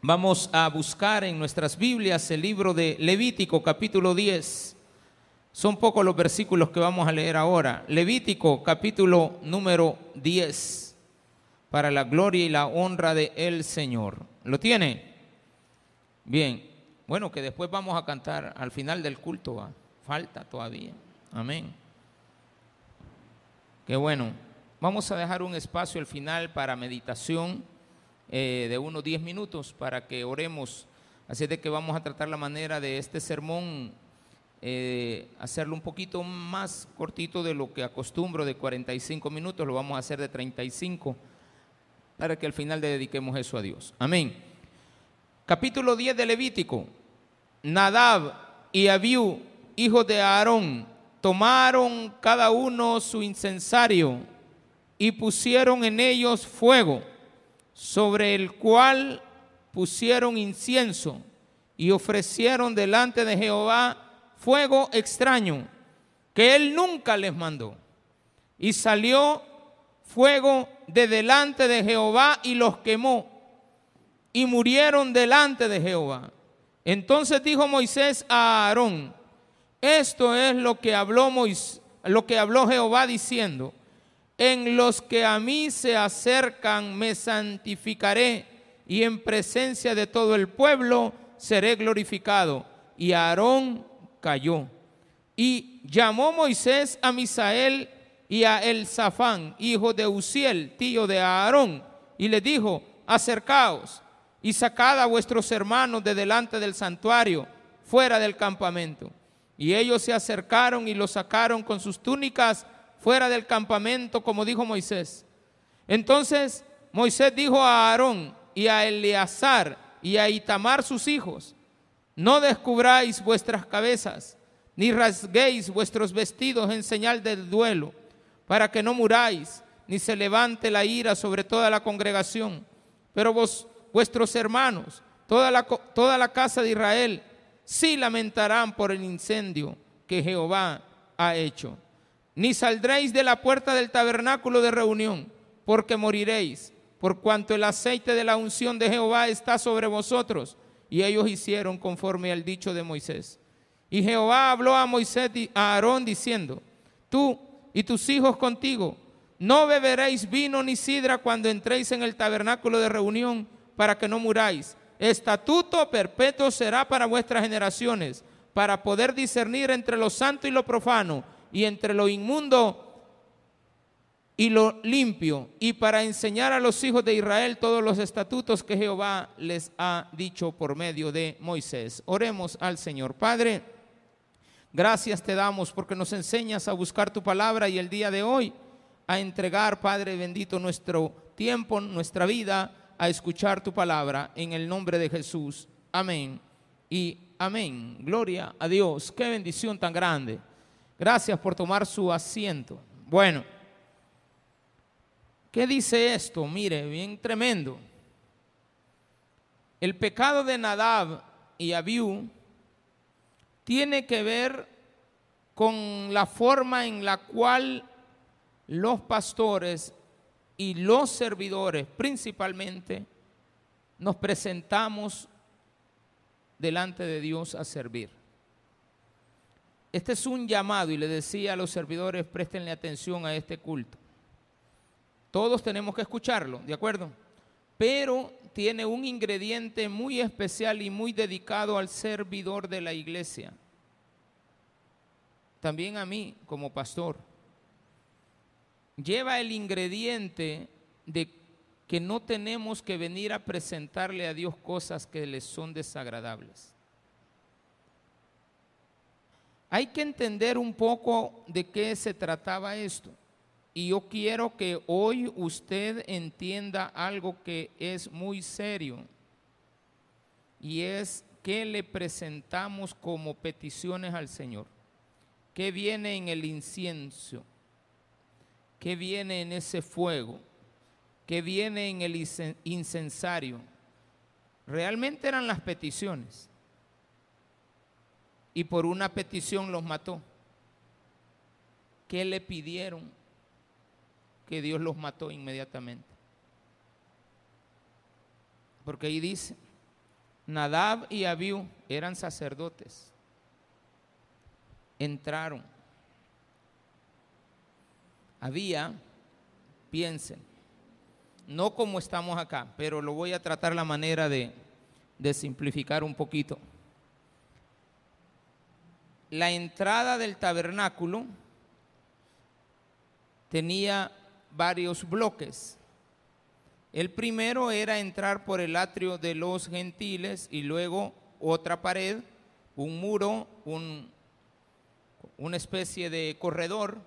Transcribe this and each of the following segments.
Vamos a buscar en nuestras Biblias el libro de Levítico capítulo 10. Son pocos los versículos que vamos a leer ahora. Levítico capítulo número 10. Para la gloria y la honra de el Señor. ¿Lo tiene? Bien. Bueno, que después vamos a cantar al final del culto. Falta todavía. Amén. Qué bueno. Vamos a dejar un espacio al final para meditación eh, de unos 10 minutos para que oremos. Así de que vamos a tratar la manera de este sermón, eh, hacerlo un poquito más cortito de lo que acostumbro, de 45 minutos, lo vamos a hacer de 35, para que al final le dediquemos eso a Dios. Amén. Capítulo 10 de Levítico. Nadab y Abiú, hijos de Aarón, tomaron cada uno su incensario y pusieron en ellos fuego sobre el cual pusieron incienso y ofrecieron delante de Jehová fuego extraño que él nunca les mandó. Y salió fuego de delante de Jehová y los quemó y murieron delante de Jehová. Entonces dijo Moisés a Aarón, esto es lo que habló Moisés, lo que habló Jehová diciendo, en los que a mí se acercan me santificaré y en presencia de todo el pueblo seré glorificado. Y Aarón cayó. Y llamó Moisés a Misael y a Elzafán, hijo de Uziel, tío de Aarón, y le dijo, acercaos y sacad a vuestros hermanos de delante del santuario, fuera del campamento. Y ellos se acercaron y lo sacaron con sus túnicas fuera del campamento, como dijo Moisés. Entonces Moisés dijo a Aarón y a Eleazar y a Itamar sus hijos, no descubráis vuestras cabezas, ni rasguéis vuestros vestidos en señal del duelo, para que no muráis, ni se levante la ira sobre toda la congregación. Pero vos, vuestros hermanos, toda la, toda la casa de Israel, sí lamentarán por el incendio que Jehová ha hecho ni saldréis de la puerta del tabernáculo de reunión, porque moriréis, por cuanto el aceite de la unción de Jehová está sobre vosotros. Y ellos hicieron conforme al dicho de Moisés. Y Jehová habló a Moisés a Aarón diciendo, tú y tus hijos contigo, no beberéis vino ni sidra cuando entréis en el tabernáculo de reunión, para que no muráis. Estatuto perpetuo será para vuestras generaciones, para poder discernir entre lo santo y lo profano y entre lo inmundo y lo limpio, y para enseñar a los hijos de Israel todos los estatutos que Jehová les ha dicho por medio de Moisés. Oremos al Señor. Padre, gracias te damos porque nos enseñas a buscar tu palabra y el día de hoy a entregar, Padre bendito, nuestro tiempo, nuestra vida, a escuchar tu palabra en el nombre de Jesús. Amén. Y amén. Gloria a Dios. Qué bendición tan grande Gracias por tomar su asiento. Bueno, ¿qué dice esto? Mire, bien tremendo. El pecado de Nadab y Abiú tiene que ver con la forma en la cual los pastores y los servidores principalmente nos presentamos delante de Dios a servir. Este es un llamado y le decía a los servidores, préstenle atención a este culto. Todos tenemos que escucharlo, ¿de acuerdo? Pero tiene un ingrediente muy especial y muy dedicado al servidor de la iglesia. También a mí como pastor. Lleva el ingrediente de que no tenemos que venir a presentarle a Dios cosas que les son desagradables. Hay que entender un poco de qué se trataba esto. Y yo quiero que hoy usted entienda algo que es muy serio. Y es que le presentamos como peticiones al Señor. ¿Qué viene en el incienso? ¿Qué viene en ese fuego? ¿Qué viene en el incensario? Realmente eran las peticiones y por una petición los mató. ¿Qué le pidieron? Que Dios los mató inmediatamente. Porque ahí dice, Nadab y Abiú eran sacerdotes. Entraron. Había, piensen, no como estamos acá, pero lo voy a tratar la manera de, de simplificar un poquito. La entrada del tabernáculo tenía varios bloques. El primero era entrar por el atrio de los gentiles y luego otra pared, un muro, una especie de corredor.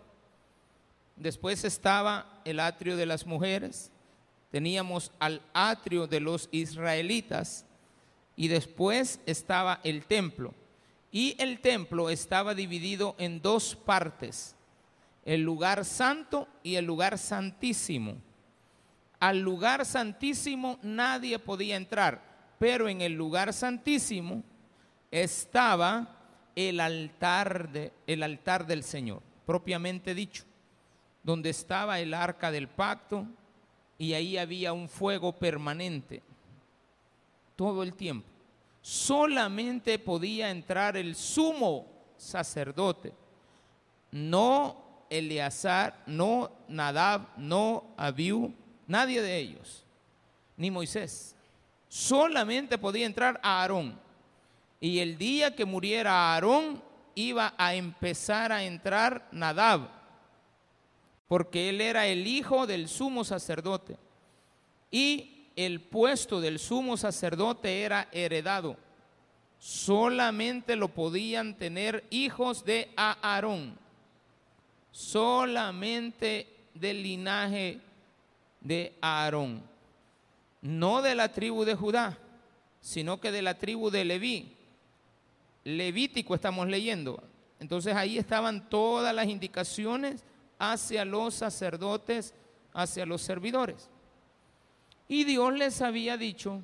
Después estaba el atrio de las mujeres, teníamos al atrio de los israelitas y después estaba el templo. Y el templo estaba dividido en dos partes, el lugar santo y el lugar santísimo al lugar santísimo nadie podía entrar, pero en el lugar santísimo estaba el altar, de, el altar del Señor, propiamente dicho, donde estaba el arca del pacto y ahí había un fuego permanente todo el tiempo. Solamente podía entrar el sumo sacerdote, no Eleazar, no Nadab, no Abiú, Nadie de ellos, ni Moisés. Solamente podía entrar Aarón. Y el día que muriera Aarón, iba a empezar a entrar Nadab, porque él era el hijo del sumo sacerdote. Y el puesto del sumo sacerdote era heredado. Solamente lo podían tener hijos de Aarón. Solamente del linaje de Aarón, no de la tribu de Judá, sino que de la tribu de Leví. Levítico estamos leyendo. Entonces ahí estaban todas las indicaciones hacia los sacerdotes, hacia los servidores. Y Dios les había dicho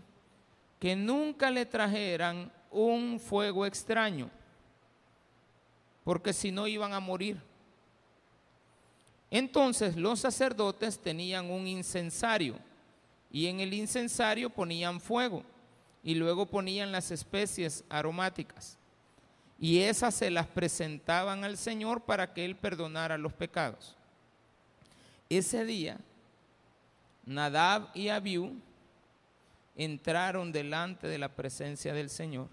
que nunca le trajeran un fuego extraño, porque si no iban a morir. Entonces los sacerdotes tenían un incensario y en el incensario ponían fuego y luego ponían las especies aromáticas y esas se las presentaban al Señor para que Él perdonara los pecados. Ese día, Nadab y Abiú entraron delante de la presencia del Señor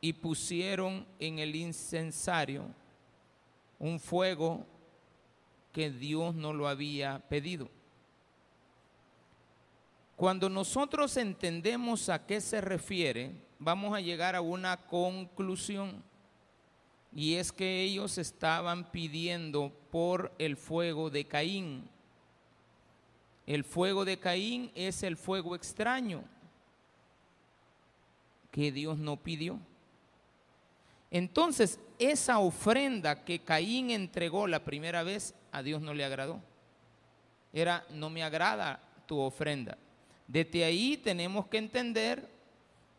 y pusieron en el incensario un fuego que Dios no lo había pedido. Cuando nosotros entendemos a qué se refiere, vamos a llegar a una conclusión. Y es que ellos estaban pidiendo por el fuego de Caín. El fuego de Caín es el fuego extraño que Dios no pidió. Entonces, esa ofrenda que Caín entregó la primera vez, a Dios no le agradó. Era, no me agrada tu ofrenda. Desde ahí tenemos que entender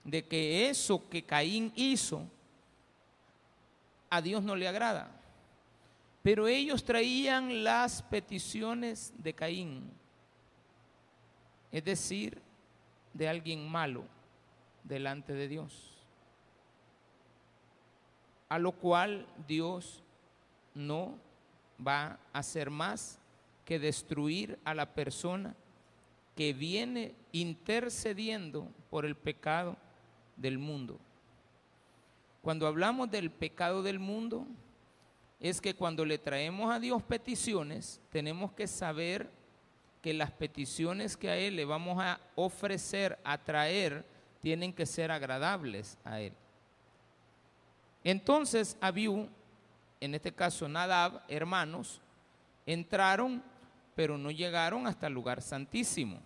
de que eso que Caín hizo, a Dios no le agrada. Pero ellos traían las peticiones de Caín, es decir, de alguien malo delante de Dios a lo cual Dios no va a hacer más que destruir a la persona que viene intercediendo por el pecado del mundo. Cuando hablamos del pecado del mundo, es que cuando le traemos a Dios peticiones, tenemos que saber que las peticiones que a Él le vamos a ofrecer, a traer, tienen que ser agradables a Él. Entonces Abiú, en este caso Nadab, hermanos, entraron, pero no llegaron hasta el lugar santísimo.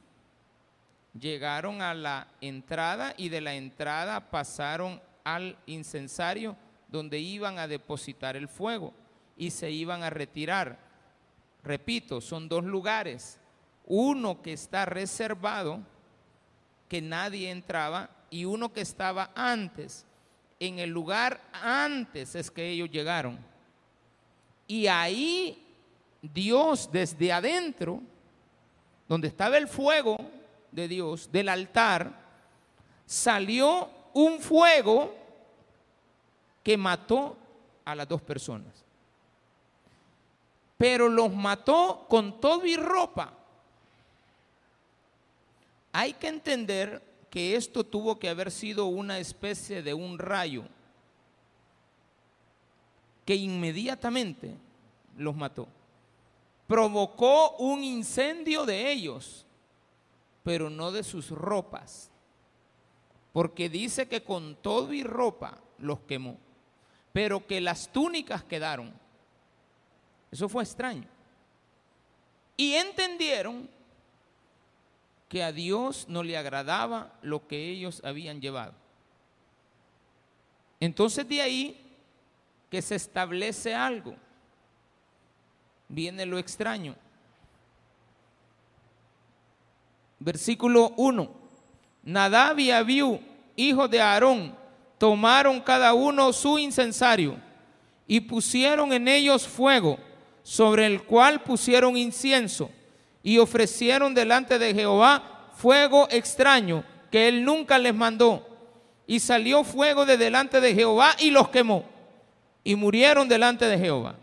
Llegaron a la entrada y de la entrada pasaron al incensario donde iban a depositar el fuego y se iban a retirar. Repito, son dos lugares. Uno que está reservado, que nadie entraba, y uno que estaba antes, en el lugar antes es que ellos llegaron. Y ahí Dios desde adentro, donde estaba el fuego de Dios, del altar, salió un fuego que mató a las dos personas. Pero los mató con todo y ropa. Hay que entender que esto tuvo que haber sido una especie de un rayo que inmediatamente los mató. Provocó un incendio de ellos, pero no de sus ropas, porque dice que con todo y ropa los quemó, pero que las túnicas quedaron. Eso fue extraño. Y entendieron que a Dios no le agradaba lo que ellos habían llevado. Entonces de ahí que se establece algo. Viene lo extraño. Versículo 1. Nadab y Abiú, hijos de Aarón, tomaron cada uno su incensario y pusieron en ellos fuego, sobre el cual pusieron incienso y ofrecieron delante de Jehová fuego extraño que él nunca les mandó. Y salió fuego de delante de Jehová y los quemó y murieron delante de Jehová.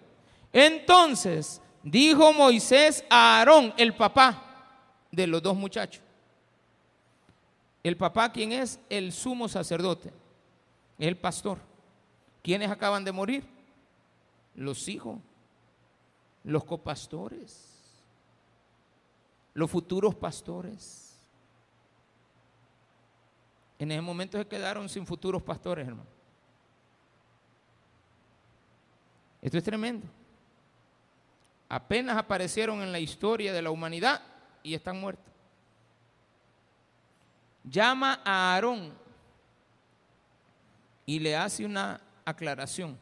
Entonces dijo Moisés a Aarón, el papá de los dos muchachos. El papá, ¿quién es? El sumo sacerdote, el pastor. ¿Quiénes acaban de morir? Los hijos, los copastores, los futuros pastores. En ese momento se quedaron sin futuros pastores, hermano. Esto es tremendo. Apenas aparecieron en la historia de la humanidad y están muertos. Llama a Aarón y le hace una aclaración.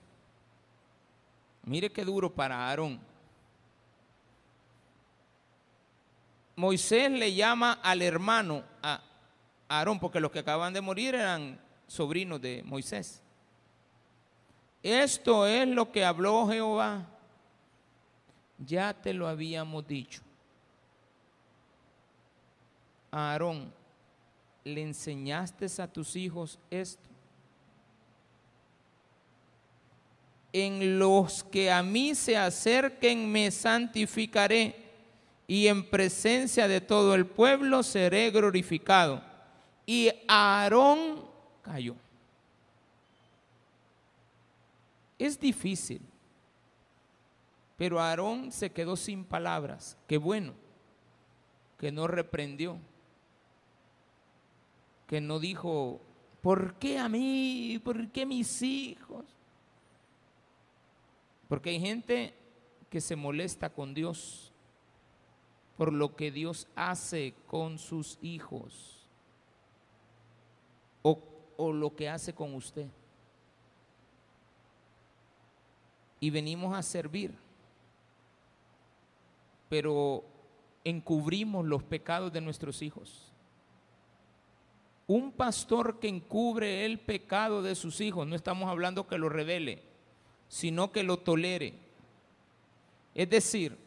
Mire qué duro para Aarón. Moisés le llama al hermano a Aarón, porque los que acaban de morir eran sobrinos de Moisés. Esto es lo que habló Jehová. Ya te lo habíamos dicho. Aarón, ¿le enseñaste a tus hijos esto? En los que a mí se acerquen me santificaré y en presencia de todo el pueblo seré glorificado. Y Aarón cayó. Es difícil, pero Aarón se quedó sin palabras. Qué bueno que no reprendió, que no dijo, ¿por qué a mí? ¿Por qué mis hijos? Porque hay gente que se molesta con Dios por lo que Dios hace con sus hijos o, o lo que hace con usted. y venimos a servir, pero encubrimos los pecados de nuestros hijos. Un pastor que encubre el pecado de sus hijos, no estamos hablando que lo revele, sino que lo tolere. Es decir,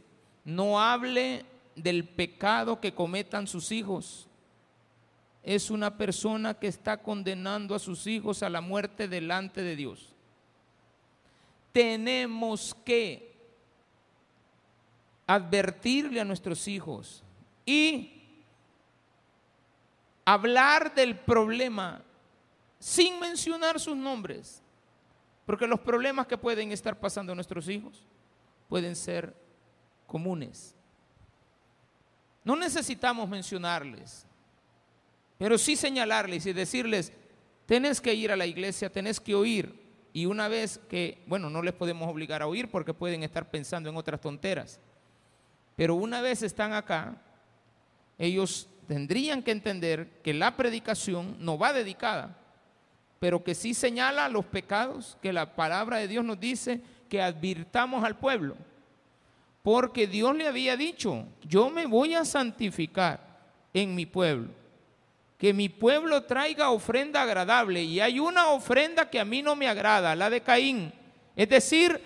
no hable del pecado que cometan sus hijos. Es una persona que está condenando a sus hijos a la muerte delante de Dios tenemos que advertirle a nuestros hijos y hablar del problema sin mencionar sus nombres, porque los problemas que pueden estar pasando a nuestros hijos pueden ser comunes. No necesitamos mencionarles, pero sí señalarles y decirles, tenés que ir a la iglesia, tenés que oír y una vez que, bueno, no les podemos obligar a oír porque pueden estar pensando en otras tonteras, pero una vez están acá, ellos tendrían que entender que la predicación no va dedicada, pero que sí señala los pecados que la palabra de Dios nos dice que advirtamos al pueblo. Porque Dios le había dicho, yo me voy a santificar en mi pueblo que mi pueblo traiga ofrenda agradable. Y hay una ofrenda que a mí no me agrada, la de Caín. Es decir,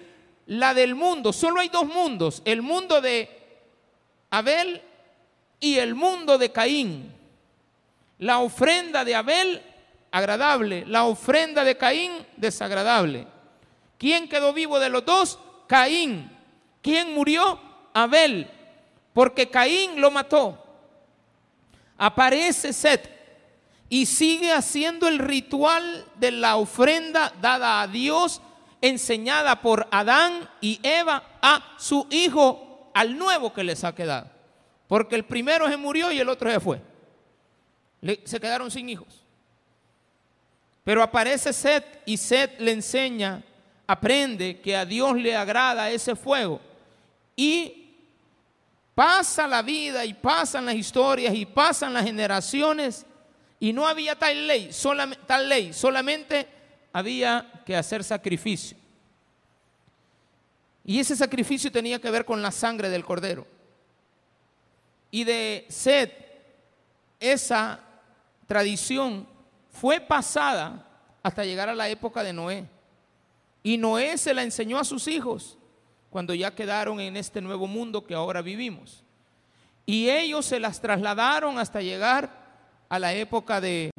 la del mundo. Solo hay dos mundos, el mundo de Abel y el mundo de Caín. La ofrenda de Abel agradable, la ofrenda de Caín desagradable. ¿Quién quedó vivo de los dos? Caín. ¿Quién murió? Abel, porque Caín lo mató. Aparece Set y sigue haciendo el ritual de la ofrenda dada a Dios, enseñada por Adán y Eva a su hijo, al nuevo que les ha quedado. Porque el primero se murió y el otro se fue. se quedaron sin hijos. Pero aparece Set y Set le enseña, aprende que a Dios le agrada ese fuego. Y pasa la vida y pasan las historias y pasan las generaciones y no había tal ley, tal ley, solamente había que hacer sacrificio. Y ese sacrificio tenía que ver con la sangre del cordero. Y de sed, esa tradición fue pasada hasta llegar a la época de Noé. Y Noé se la enseñó a sus hijos cuando ya quedaron en este nuevo mundo que ahora vivimos. Y ellos se las trasladaron hasta llegar a la época de,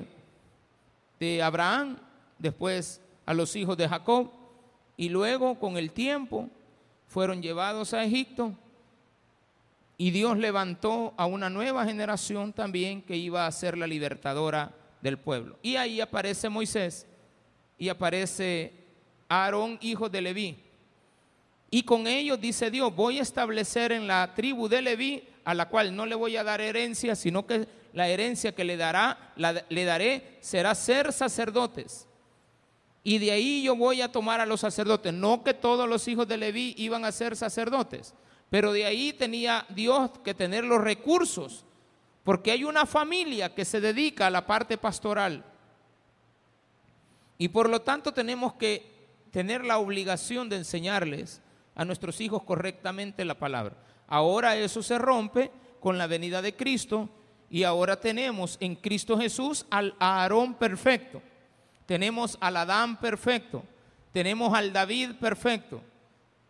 de Abraham, después a los hijos de Jacob, y luego con el tiempo fueron llevados a Egipto y Dios levantó a una nueva generación también que iba a ser la libertadora del pueblo. Y ahí aparece Moisés y aparece Aarón, hijo de Leví. Y con ellos dice Dios, voy a establecer en la tribu de Leví, a la cual no le voy a dar herencia, sino que la herencia que le, dará, le daré será ser sacerdotes. Y de ahí yo voy a tomar a los sacerdotes. No que todos los hijos de Leví iban a ser sacerdotes, pero de ahí tenía Dios que tener los recursos, porque hay una familia que se dedica a la parte pastoral. Y por lo tanto tenemos que tener la obligación de enseñarles a nuestros hijos correctamente la palabra. Ahora eso se rompe con la venida de Cristo y ahora tenemos en Cristo Jesús al Aarón perfecto, tenemos al Adán perfecto, tenemos al David perfecto.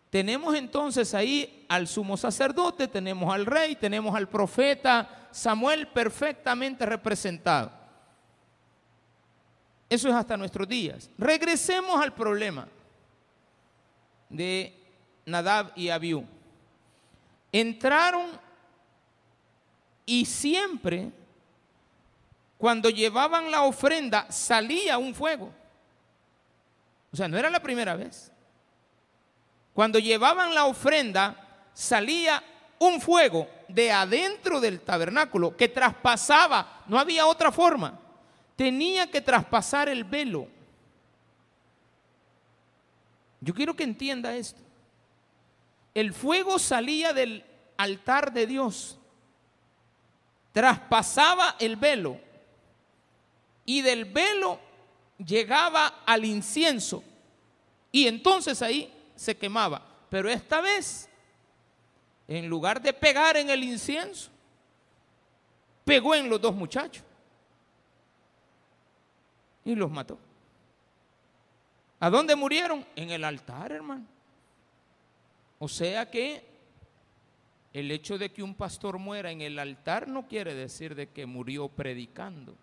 Tenemos entonces ahí al sumo sacerdote, tenemos al rey, tenemos al profeta Samuel perfectamente representado. Eso es hasta nuestros días. Regresemos al problema de Nadab y Abiú. Entraron y siempre, cuando llevaban la ofrenda, salía un fuego. O sea, no era la primera vez. Cuando llevaban la ofrenda, salía un fuego de adentro del tabernáculo que traspasaba, no había otra forma, tenía que traspasar el velo. Yo quiero que entienda esto. El fuego salía del altar de Dios traspasaba el velo y del velo llegaba al incienso y entonces ahí se quemaba. Pero esta vez, en lugar de pegar en el incienso, pegó en los dos muchachos y los mató. ¿A dónde murieron? En el altar, hermano. O sea que el hecho de que un pastor muera en el altar no quiere decir de que murió predicando.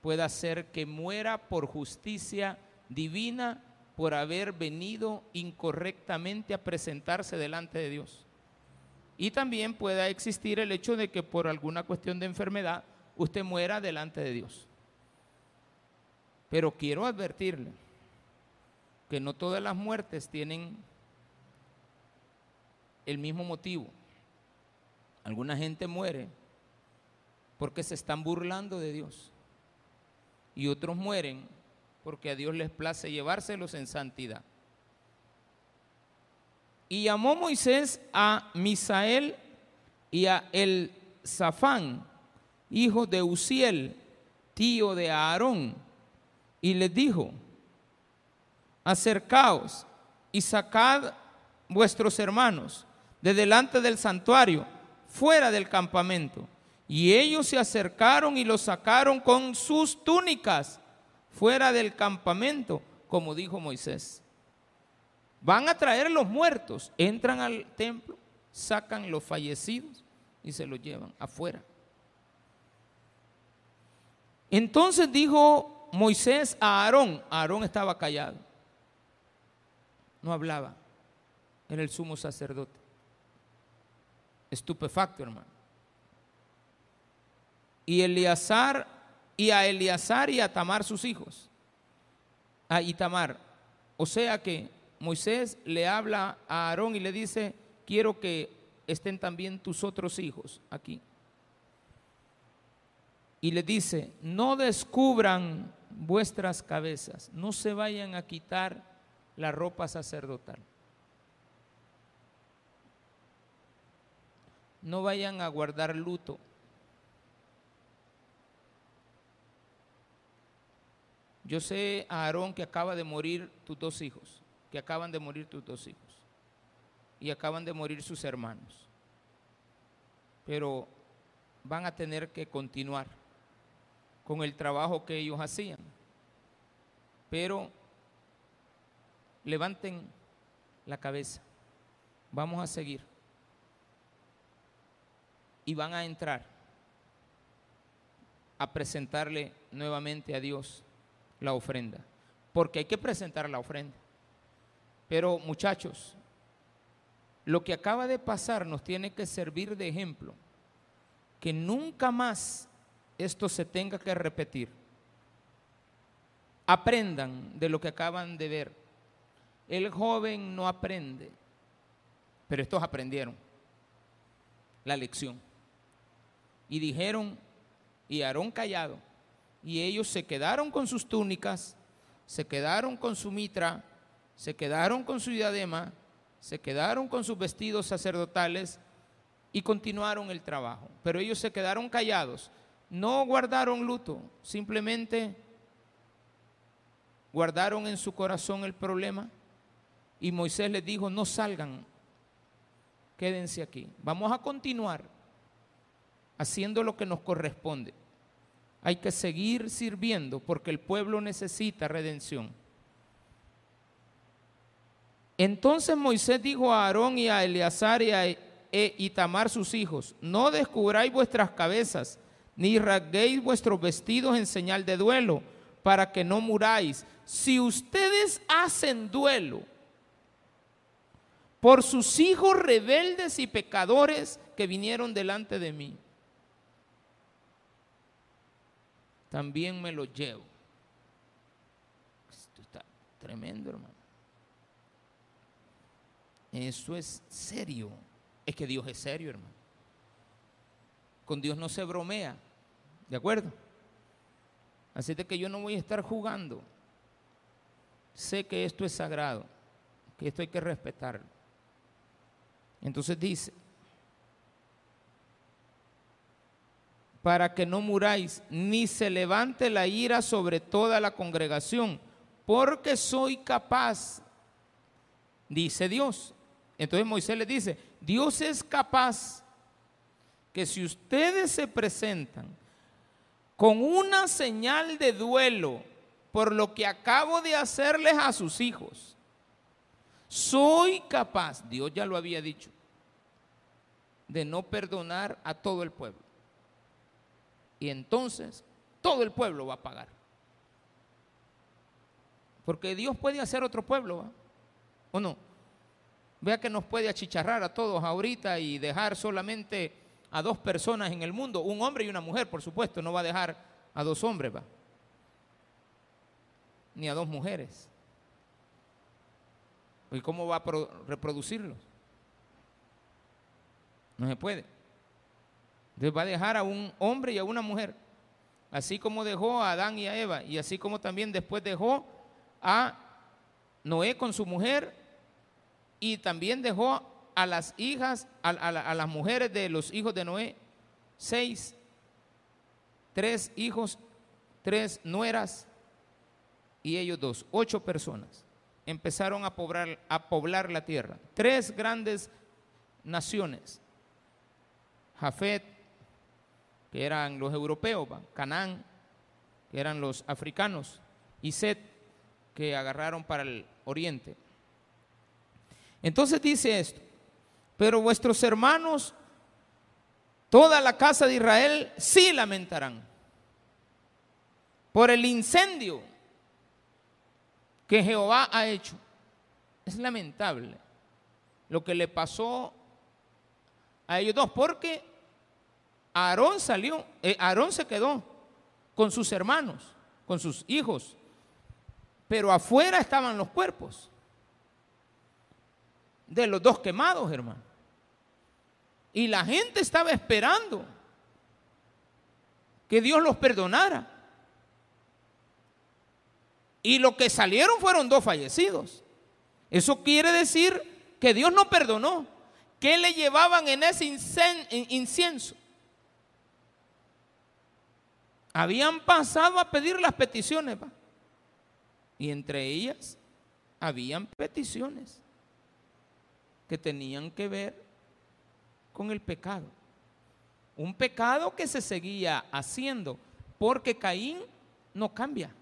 Puede ser que muera por justicia divina por haber venido incorrectamente a presentarse delante de Dios. Y también pueda existir el hecho de que por alguna cuestión de enfermedad usted muera delante de Dios. Pero quiero advertirle que no todas las muertes tienen el mismo motivo. Alguna gente muere porque se están burlando de Dios. Y otros mueren porque a Dios les place llevárselos en santidad. Y llamó Moisés a Misael y a El Zafán, hijo de Uziel, tío de Aarón, y les dijo, acercaos y sacad vuestros hermanos de delante del santuario, fuera del campamento. Y ellos se acercaron y los sacaron con sus túnicas fuera del campamento, como dijo Moisés. Van a traer los muertos, entran al templo, sacan los fallecidos y se los llevan afuera. Entonces dijo Moisés a Aarón, Aarón estaba callado, no hablaba, era el sumo sacerdote. Estupefacto, hermano. Y Eleazar, y a Eleazar y a Tamar sus hijos. A Itamar. O sea que Moisés le habla a Aarón y le dice, quiero que estén también tus otros hijos aquí. Y le dice, no descubran vuestras cabezas, no se vayan a quitar la ropa sacerdotal. No vayan a guardar luto. Yo sé a Aarón que acaba de morir tus dos hijos, que acaban de morir tus dos hijos y acaban de morir sus hermanos. Pero van a tener que continuar con el trabajo que ellos hacían. Pero levanten la cabeza, vamos a seguir. Y van a entrar a presentarle nuevamente a Dios la ofrenda, porque hay que presentar la ofrenda. Pero muchachos, lo que acaba de pasar nos tiene que servir de ejemplo, que nunca más esto se tenga que repetir. Aprendan de lo que acaban de ver. El joven no aprende, pero estos aprendieron la lección. Y dijeron, y Aarón callado, y ellos se quedaron con sus túnicas, se quedaron con su mitra, se quedaron con su diadema, se quedaron con sus vestidos sacerdotales y continuaron el trabajo. Pero ellos se quedaron callados, no guardaron luto, simplemente guardaron en su corazón el problema y Moisés les dijo, no salgan, quédense aquí. Vamos a continuar haciendo lo que nos corresponde. Hay que seguir sirviendo porque el pueblo necesita redención. Entonces Moisés dijo a Aarón y a Eleazar y a e Itamar sus hijos, no descubráis vuestras cabezas, ni rasguéis vuestros vestidos en señal de duelo, para que no muráis. Si ustedes hacen duelo por sus hijos rebeldes y pecadores que vinieron delante de mí, también me los llevo. Esto está tremendo, hermano. Eso es serio. Es que Dios es serio, hermano. Con Dios no se bromea. ¿De acuerdo? Así de que yo no voy a estar jugando. Sé que esto es sagrado, que esto hay que respetarlo. Entonces dice, para que no muráis, ni se levante la ira sobre toda la congregación, porque soy capaz, dice Dios, entonces Moisés le dice, Dios es capaz que si ustedes se presentan con una señal de duelo por lo que acabo de hacerles a sus hijos, soy capaz, Dios ya lo había dicho, de no perdonar a todo el pueblo. Y entonces todo el pueblo va a pagar. Porque Dios puede hacer otro pueblo, ¿o no? Vea que nos puede achicharrar a todos ahorita y dejar solamente a dos personas en el mundo, un hombre y una mujer, por supuesto, no va a dejar a dos hombres, va. Ni a dos mujeres. ¿Y cómo va a reproducirlos? No se puede. Entonces va a dejar a un hombre y a una mujer. Así como dejó a Adán y a Eva. Y así como también después dejó a Noé con su mujer y también dejó a las hijas, a, las mujeres de los hijos de Noé, seis, tres hijos, tres nueras y ellos dos, ocho personas. Empezaron a poblar, a poblar la tierra. Tres grandes naciones. Jafet, que eran los europeos, Canaán, que eran los africanos, y Set, que agarraron para el oriente. Entonces dice esto, pero vuestros hermanos, toda la casa de Israel, sí lamentarán. por el incendio que Jehová ha hecho. Es lamentable lo que le pasó a ellos dos, porque Aarón salió, eh, Aarón se quedó con sus hermanos, con sus hijos, pero afuera estaban los cuerpos de los dos quemados, hermano. Y la gente estaba esperando que Dios los perdonara. Y lo que salieron fueron dos fallecidos. Eso quiere decir que Dios no perdonó. ¿Qué le llevaban en ese incienso? Habían pasado a pedir las peticiones. Y entre ellas habían peticiones que tenían que ver con el pecado. Un pecado que se seguía haciendo porque Caín no cambia.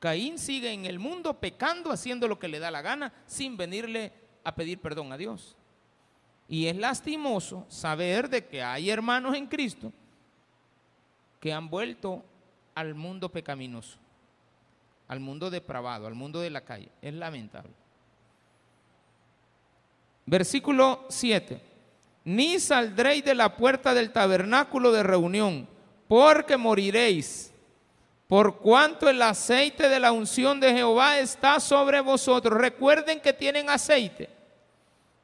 Caín sigue en el mundo pecando, haciendo lo que le da la gana, sin venirle a pedir perdón a Dios. Y es lastimoso saber de que hay hermanos en Cristo que han vuelto al mundo pecaminoso, al mundo depravado, al mundo de la calle. Es lamentable. Versículo 7 ni saldréis de la puerta del tabernáculo de reunión, porque moriréis. Por cuanto el aceite de la unción de Jehová está sobre vosotros. Recuerden que tienen aceite,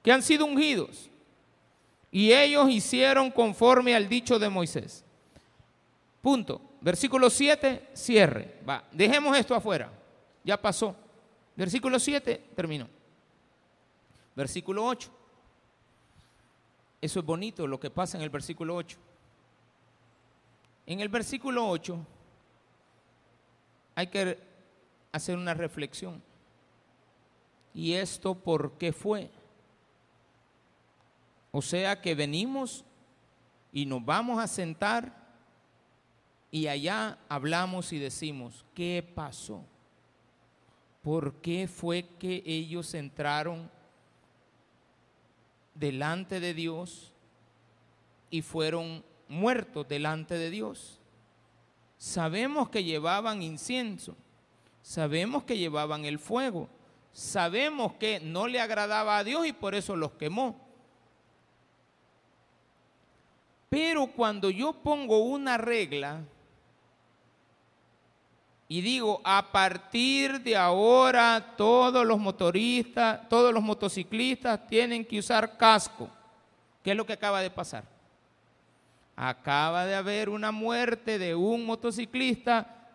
que han sido ungidos. Y ellos hicieron conforme al dicho de Moisés. Punto. Versículo 7, cierre. Va, dejemos esto afuera. Ya pasó. Versículo 7, terminó. Versículo 8. Eso es bonito lo que pasa en el versículo 8. En el versículo 8 hay que hacer una reflexión. ¿Y esto por qué fue? O sea que venimos y nos vamos a sentar y allá hablamos y decimos, ¿qué pasó? ¿Por qué fue que ellos entraron delante de Dios y fueron muertos delante de Dios. Sabemos que llevaban incienso, sabemos que llevaban el fuego, sabemos que no le agradaba a Dios y por eso los quemó. Pero cuando yo pongo una regla, y digo, a partir de ahora todos los motoristas, todos los motociclistas tienen que usar casco. ¿Qué es lo que acaba de pasar? Acaba de haber una muerte de un motociclista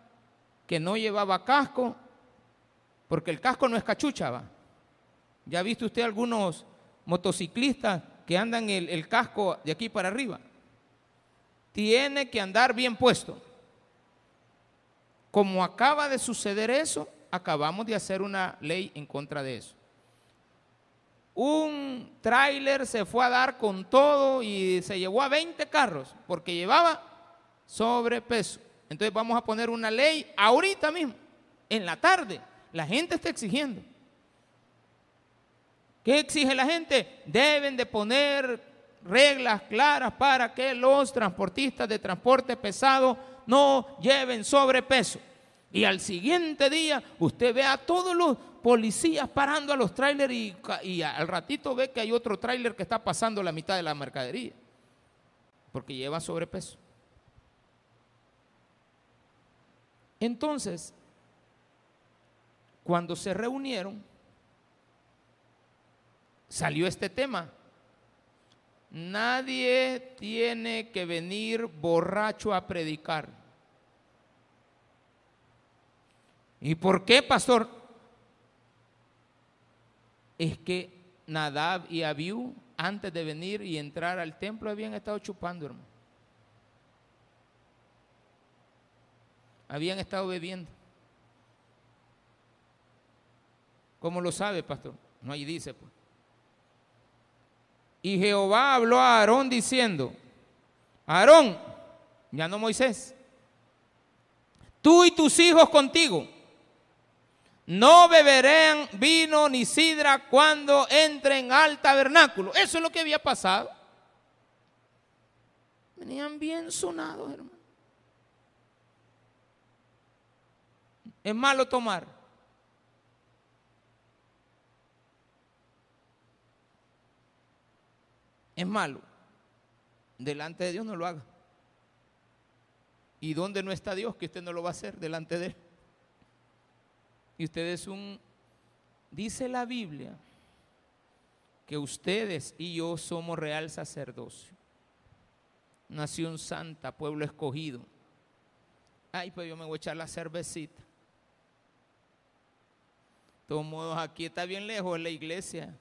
que no llevaba casco, porque el casco no es cachucha, ¿va? ¿Ya ha visto usted algunos motociclistas que andan el, el casco de aquí para arriba? Tiene que andar bien puesto. Como acaba de suceder eso, acabamos de hacer una ley en contra de eso. Un tráiler se fue a dar con todo y se llevó a 20 carros porque llevaba sobrepeso. Entonces vamos a poner una ley ahorita mismo, en la tarde. La gente está exigiendo. ¿Qué exige la gente? Deben de poner reglas claras para que los transportistas de transporte pesado no lleven sobrepeso. Y al siguiente día usted ve a todos los policías parando a los trailers y, al ratito ve que hay otro trailer que está pasando la mitad de la mercadería. Porque lleva sobrepeso. Entonces, cuando se reunieron, salió este tema. Nadie tiene que venir borracho a predicar. ¿Y por qué, pastor? Es que Nadab y Abiú, antes de venir y entrar al templo, habían estado chupando, hermano. Habían estado bebiendo. ¿Cómo lo sabe, pastor? No ahí dice, pues. Y Jehová habló a Aarón diciendo, Aarón, ya no Moisés, tú y tus hijos contigo, no beberán vino ni sidra cuando entren al tabernáculo. Eso es lo que había pasado. Venían bien sonados, hermano. Es malo tomar. Es malo. Delante de Dios no lo haga. ¿Y dónde no está Dios que usted no lo va a hacer delante de Él? Y usted es un, dice la Biblia, que ustedes y yo somos real sacerdocio, nación santa, pueblo escogido. Ay, pues yo me voy a echar la cervecita. De todos modos, aquí está bien lejos la iglesia. De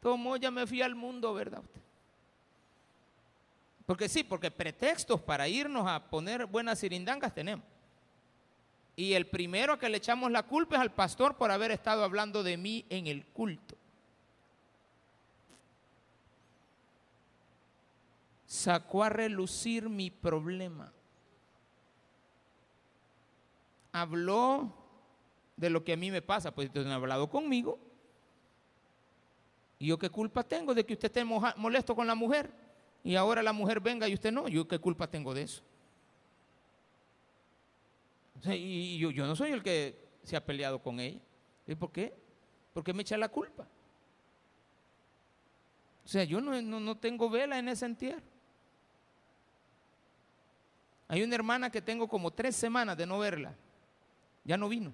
todos modos, ya me fui al mundo, ¿verdad? Porque sí, porque pretextos para irnos a poner buenas cirindangas tenemos. Y el primero a que le echamos la culpa es al pastor por haber estado hablando de mí en el culto. Sacó a relucir mi problema. Habló de lo que a mí me pasa, pues usted no ha hablado conmigo. ¿Y yo qué culpa tengo de que usted esté molesto con la mujer? Y ahora la mujer venga y usted no. ¿Yo qué culpa tengo de eso? Y yo, no soy el que se ha peleado con ella. ¿Y por qué? ¿Por qué me echa la culpa? O sea, yo no, no, tengo vela en ese entierro. Hay una hermana que tengo como tres semanas de no verla. Ya no vino.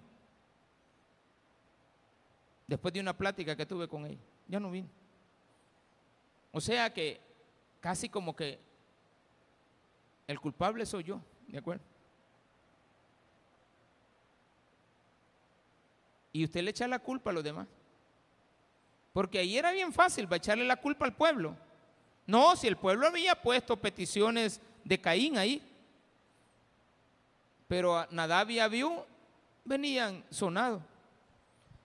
Después de una plática que tuve con ella. Ya no vino. O sea que casi como que el culpable soy yo. ¿De acuerdo? Y usted le echa la culpa a los demás. Porque ahí era bien fácil para echarle la culpa al pueblo. No, si el pueblo había puesto peticiones de Caín ahí. Pero Nadab y Abiú venían sonados.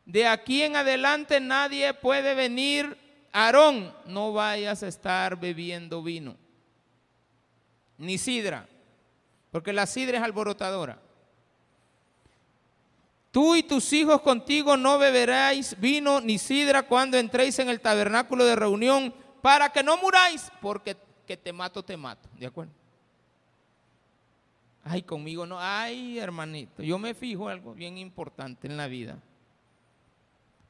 De aquí en adelante nadie puede venir, Aarón, no vayas a estar bebiendo vino, ni sidra, porque la sidra es alborotadora. Tú y tus hijos contigo no beberáis vino ni sidra cuando entréis en el tabernáculo de reunión, para que no muráis, porque que te mato, te mato. ¿De acuerdo? Ay, conmigo no. Ay, hermanito, yo me fijo algo bien importante en la vida.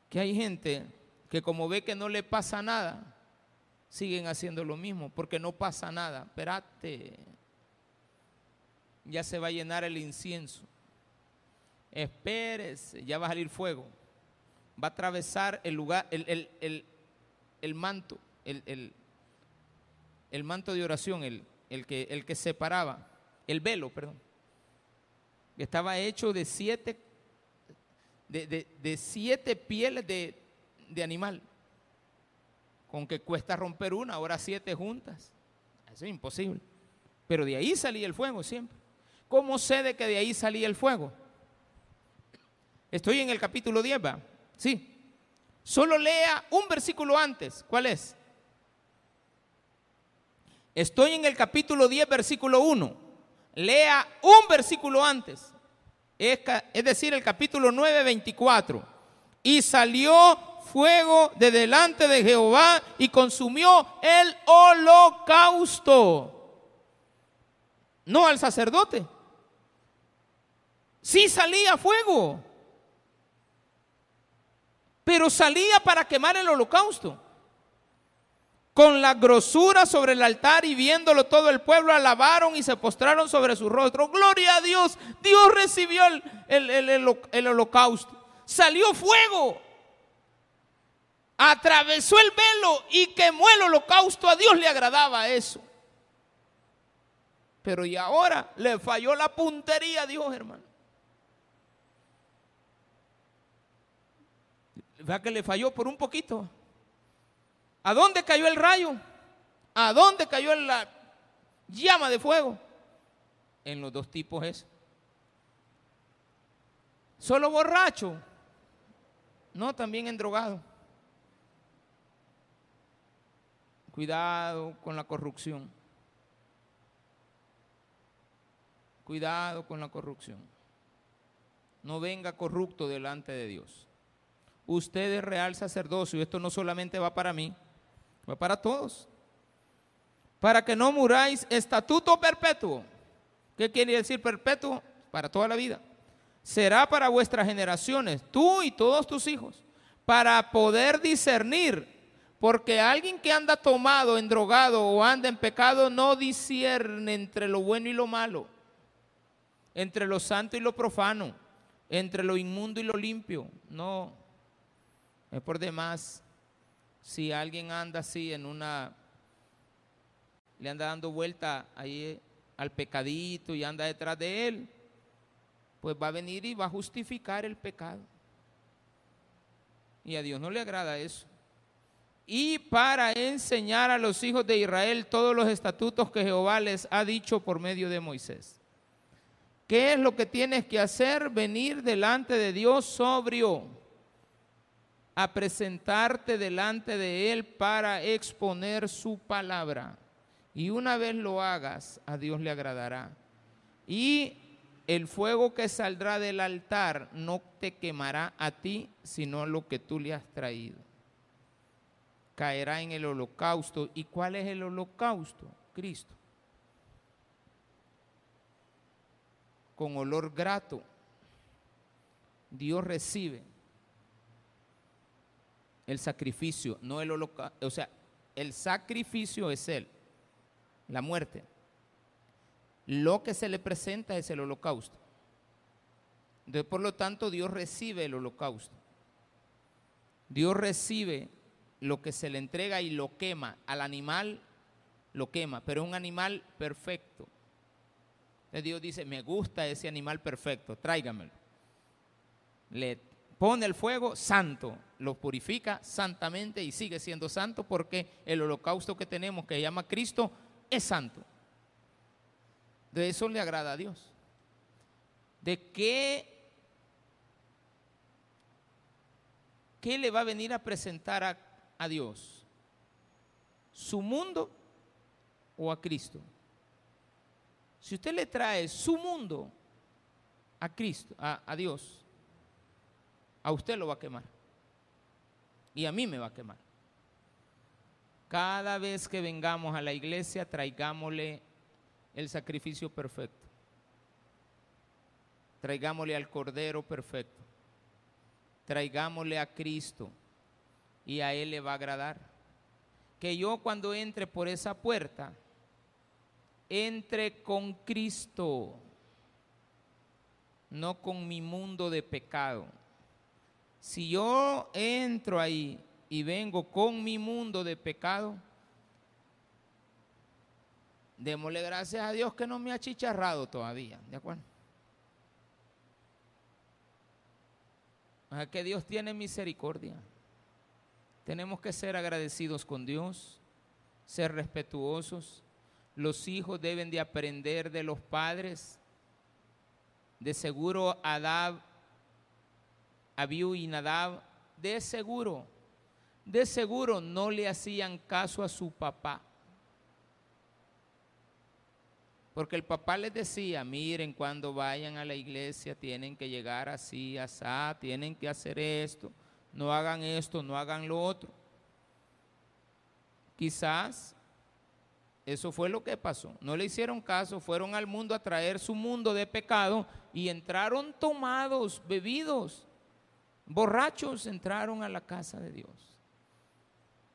Que hay gente que como ve que no le pasa nada, siguen haciendo lo mismo, porque no pasa nada. Espérate, ya se va a llenar el incienso espérese, ya va a salir fuego. Va a atravesar el lugar, el, el, manto, el, manto de oración, el, que, el que separaba, el velo, perdón. Que estaba hecho de siete, de, siete pieles de, de animal. Con que cuesta romper una, ahora siete juntas. Eso es imposible. Pero de ahí salía el fuego siempre. ¿Cómo sé de que de ahí salía el fuego? Estoy en el capítulo 10, ¿va? Sí. Solo lea un versículo antes. ¿Cuál es? Estoy en el capítulo 10, versículo 1. Lea un versículo antes. Es, decir, el capítulo 9, 24. Y salió fuego de delante de Jehová y consumió el holocausto. No al sacerdote. Sí salía fuego pero salía para quemar el holocausto. Con la grosura sobre el altar y viéndolo todo el pueblo alabaron y se postraron sobre su rostro. Gloria a Dios, Dios recibió el, el holocausto. Salió fuego, atravesó el velo y quemó el holocausto. A Dios le agradaba eso. Pero y ahora le falló la puntería, Dios hermano. Vea que le falló por un poquito. ¿A dónde cayó el rayo? ¿A dónde cayó la llama de fuego? En los dos tipos es. Solo borracho. No, también en drogado. Cuidado con la corrupción. Cuidado con la corrupción. No venga corrupto delante de Dios usted es real sacerdocio. Esto no solamente va para mí, va para todos. Para que no muráis, estatuto perpetuo. ¿Qué quiere decir perpetuo? Para toda la vida. será para vuestras generaciones, tú y todos tus hijos, para poder discernir, porque alguien que anda tomado, endrogado o anda en pecado no discierne entre lo bueno y lo malo, entre lo santo y lo profano, entre lo inmundo y lo limpio. No, es por demás. Si alguien anda así en una, le anda dando vuelta ahí al pecadito y anda detrás de él, pues va a venir y va a justificar el pecado. Y a Dios no le agrada eso. Y para enseñar a los hijos de Israel todos los estatutos que Jehová les ha dicho por medio de Moisés. ¿Qué es lo que tienes que hacer? Venir delante de Dios sobrio, a presentarte delante de Él para exponer su palabra. Y una vez lo hagas, a Dios le agradará. Y el fuego que saldrá del altar no te quemará a ti, sino lo que tú le has traído. Caerá en el holocausto. ¿Y cuál es el holocausto? Cristo. Con olor grato. Dios recibe el sacrificio, no el holocausto. O sea, el sacrificio es Él, la muerte lo que se le presenta es el holocausto. Entonces, por lo tanto, Dios recibe el holocausto. Dios recibe lo que se le entrega y lo quema. Al animal lo quema, pero es un animal perfecto. Entonces Dios dice, me gusta ese animal perfecto, tráigamelo. Le pone el fuego santo, lo purifica santamente y sigue siendo santo porque el holocausto que tenemos, que se llama Cristo, es santo. De eso le agrada a Dios. ¿De qué, qué le va a venir a presentar a, a Dios? ¿Su mundo o a Cristo? Si usted le trae su mundo a Cristo, a, a, Dios, a usted lo va a quemar. Y a mí me va a quemar. Cada vez que vengamos a la iglesia, traigámosle el sacrificio perfecto. Traigámosle al Cordero perfecto. Traigámosle a Cristo y a Él le va a agradar. Que yo cuando entre por esa puerta, entre con Cristo, no con mi mundo de pecado. Si yo entro ahí y vengo con mi mundo de pecado, Démosle gracias a Dios que no me ha chicharrado todavía, ¿de acuerdo? A que Dios tiene misericordia. Tenemos que ser agradecidos con Dios, ser respetuosos. Los hijos deben de aprender de los padres. De seguro Adab, Abiú y Nadab, de seguro, de seguro no le hacían caso a su papá. Porque el papá les decía, miren, cuando vayan a la iglesia tienen que llegar así, así, tienen que hacer esto, no hagan esto, no hagan lo otro. Quizás eso fue lo que pasó. No le hicieron caso, fueron al mundo a traer su mundo de pecado y entraron tomados, bebidos, borrachos, entraron a la casa de Dios.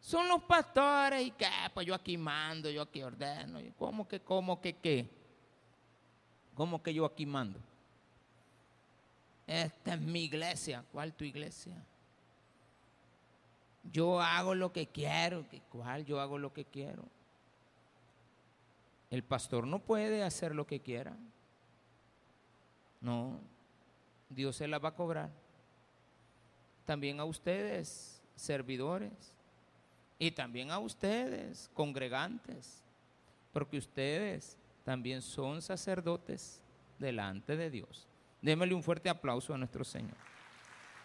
Son los pastores y que, pues yo aquí mando, yo aquí ordeno. ¿Cómo que, cómo que qué? ¿Cómo que yo aquí mando? Esta es mi iglesia. ¿Cuál tu iglesia? Yo hago lo que quiero. ¿Cuál yo hago lo que quiero? El pastor no puede hacer lo que quiera. No, Dios se la va a cobrar. También a ustedes, servidores y también a ustedes, congregantes, porque ustedes también son sacerdotes delante de Dios. Démosle un fuerte aplauso a nuestro Señor.